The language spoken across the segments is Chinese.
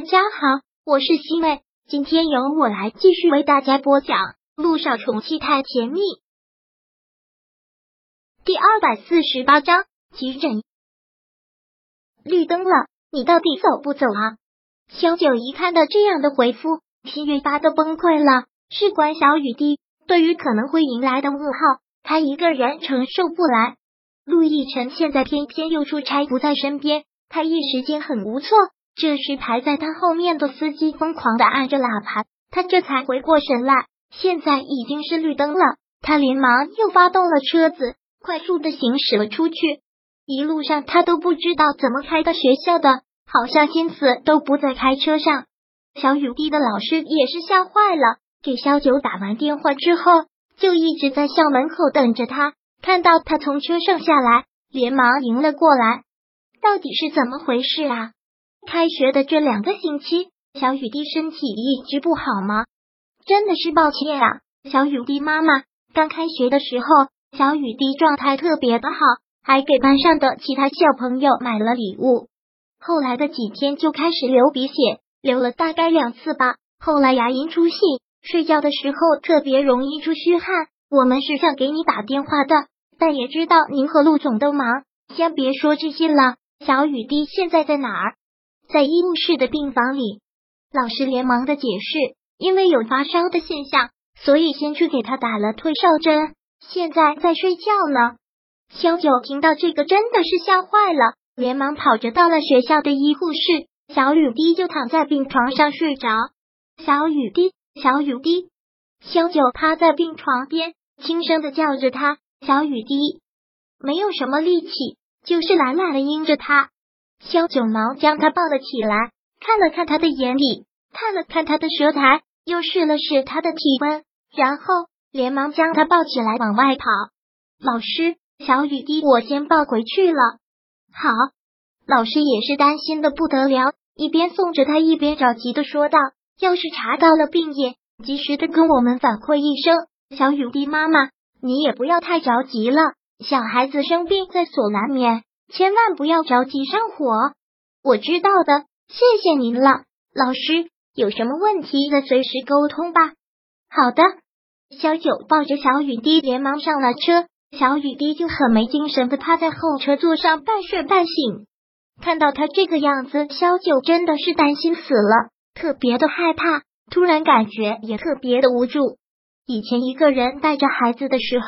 大家好，我是西妹，今天由我来继续为大家播讲《路上宠妻太甜蜜》第二百四十八章急诊。绿灯了，你到底走不走啊？小九一看到这样的回复，心越发的崩溃了。事关小雨滴，对于可能会迎来的噩耗，他一个人承受不来。陆亦辰现在偏偏又出差不在身边，他一时间很无措。这时，排在他后面的司机疯狂的按着喇叭，他这才回过神来。现在已经是绿灯了，他连忙又发动了车子，快速的行驶了出去。一路上，他都不知道怎么开到学校的，好像心思都不在开车上。小雨滴的老师也是吓坏了，给小九打完电话之后，就一直在校门口等着他。看到他从车上下来，连忙迎了过来。到底是怎么回事啊？开学的这两个星期，小雨滴身体一直不好吗？真的是抱歉啊，小雨滴妈妈。刚开学的时候，小雨滴状态特别的好，还给班上的其他小朋友买了礼物。后来的几天就开始流鼻血，流了大概两次吧。后来牙龈出血，睡觉的时候特别容易出虚汗。我们是想给你打电话的，但也知道您和陆总都忙，先别说这些了。小雨滴现在在哪儿？在医务室的病房里，老师连忙的解释，因为有发烧的现象，所以先去给他打了退烧针，现在在睡觉呢。小九听到这个真的是吓坏了，连忙跑着到了学校的医护室，小雨滴就躺在病床上睡着。小雨滴，小雨滴，小九趴在病床边，轻声的叫着他，小雨滴，没有什么力气，就是懒懒的应着他。萧九毛将他抱了起来，看了看他的眼里，看了看他的舌苔，又试了试他的体温，然后连忙将他抱起来往外跑。老师，小雨滴，我先抱回去了。好，老师也是担心的不得了，一边送着他，一边着急的说道：“要是查到了病因，及时的跟我们反馈一声。小雨滴妈妈，你也不要太着急了，小孩子生病在所难免。”千万不要着急上火，我知道的，谢谢您了，老师。有什么问题再随时沟通吧。好的，小九抱着小雨滴连忙上了车，小雨滴就很没精神的趴在后车座上半睡半醒。看到他这个样子，小九真的是担心死了，特别的害怕，突然感觉也特别的无助。以前一个人带着孩子的时候，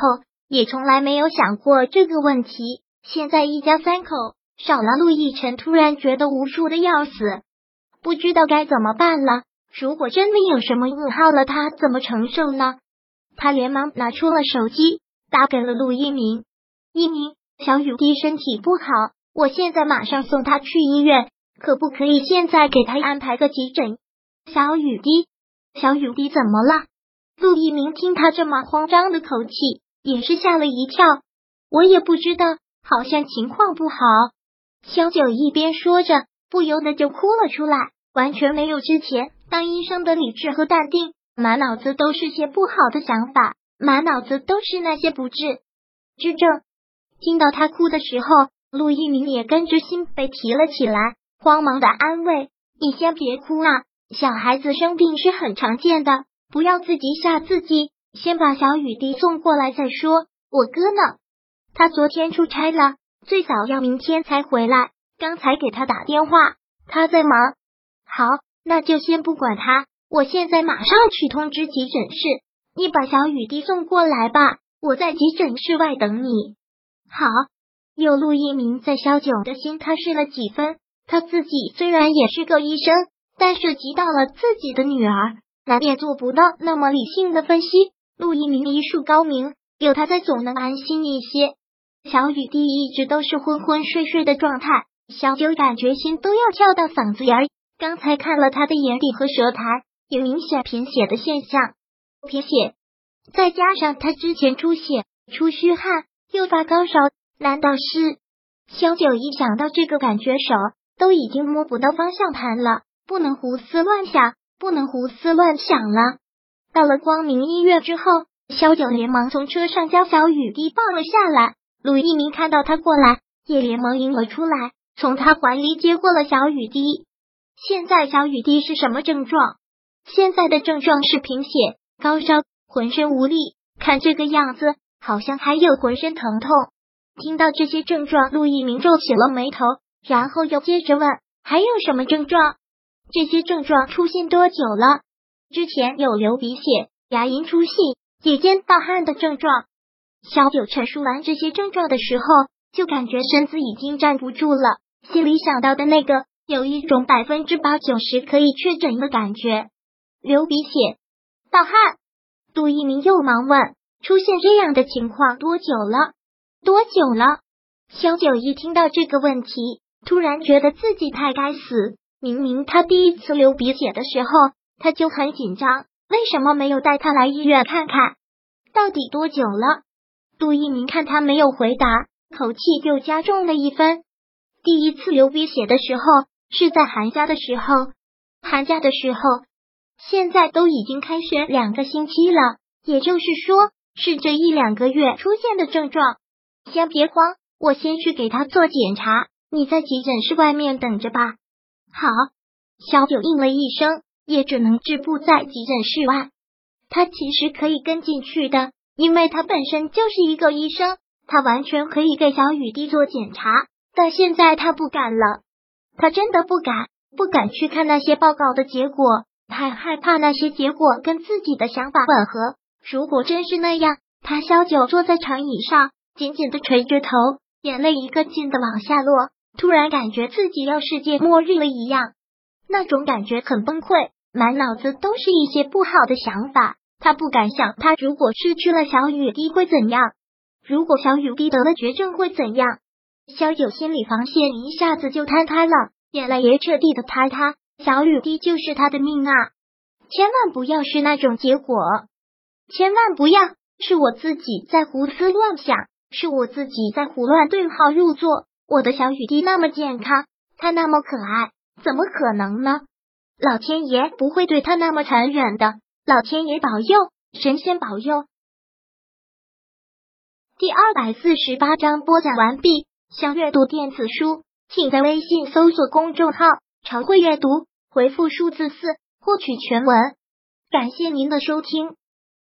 也从来没有想过这个问题。现在一家三口少了陆亦辰，突然觉得无助的要死，不知道该怎么办了。如果真的有什么噩耗了，他怎么承受呢？他连忙拿出了手机，打给了陆一鸣。一鸣，小雨滴身体不好，我现在马上送他去医院，可不可以现在给他安排个急诊？小雨滴，小雨滴怎么了？陆一鸣听他这么慌张的口气，也是吓了一跳。我也不知道。好像情况不好，萧九一边说着，不由得就哭了出来，完全没有之前当医生的理智和淡定，满脑子都是些不好的想法，满脑子都是那些不治之症。听到他哭的时候，陆一鸣也跟着心被提了起来，慌忙的安慰：“你先别哭啊，小孩子生病是很常见的，不要自己吓自己，先把小雨滴送过来再说。我哥呢？”他昨天出差了，最早要明天才回来。刚才给他打电话，他在忙。好，那就先不管他，我现在马上去通知急诊室。你把小雨滴送过来吧，我在急诊室外等你。好。有陆一鸣在萧九的心，他试了几分。他自己虽然也是个医生，但涉及到了自己的女儿，难免做不到那么理性的分析。陆一鸣医术高明，有他在总能安心一些。小雨滴一直都是昏昏睡睡的状态，小九感觉心都要跳到嗓子眼。刚才看了他的眼底和舌苔，有明显贫血的现象，贫血再加上他之前出血、出虚汗、又发高烧，难道是？小九一想到这个，感觉手都已经摸不到方向盘了，不能胡思乱想，不能胡思乱想了。到了光明医院之后，小九连忙从车上将小雨滴抱了下来。陆一鸣看到他过来，也连忙迎了出来，从他怀里接过了小雨滴。现在小雨滴是什么症状？现在的症状是贫血、高烧、浑身无力，看这个样子，好像还有浑身疼痛。听到这些症状，陆一鸣皱起了眉头，然后又接着问：“还有什么症状？这些症状出现多久了？之前有流鼻血、牙龈出血、夜间盗汗的症状。”小九陈述完这些症状的时候，就感觉身子已经站不住了，心里想到的那个有一种百分之八九十可以确诊的感觉：流鼻血、盗汗。杜一鸣又忙问：“出现这样的情况多久了？”多久了？萧九一听到这个问题，突然觉得自己太该死。明明他第一次流鼻血的时候，他就很紧张，为什么没有带他来医院看看？到底多久了？杜一鸣看他没有回答，口气又加重了一分。第一次流鼻血的时候是在寒假的时候，寒假的时候，现在都已经开学两个星期了，也就是说是这一两个月出现的症状。先别慌，我先去给他做检查，你在急诊室外面等着吧。好，小九应了一声，也只能止步在急诊室外。他其实可以跟进去的，因为他本身就是一个医生，他完全可以给小雨滴做检查。但现在他不敢了，他真的不敢，不敢去看那些报告的结果，太害怕那些结果跟自己的想法吻合。如果真是那样，他小九坐在长椅上。紧紧的垂着头，眼泪一个劲的往下落。突然感觉自己要世界末日了一样，那种感觉很崩溃，满脑子都是一些不好的想法。他不敢想，他如果失去了小雨滴会怎样？如果小雨滴得了绝症会怎样？小九心理防线一下子就摊开了，眼泪也彻底的坍塌。小雨滴就是他的命啊！千万不要是那种结果，千万不要是我自己在胡思乱想。是我自己在胡乱对号入座。我的小雨滴那么健康，他那么可爱，怎么可能呢？老天爷不会对他那么残忍的。老天爷保佑，神仙保佑。第二百四十八章播讲完毕。想阅读电子书，请在微信搜索公众号“常会阅读”，回复数字四获取全文。感谢您的收听。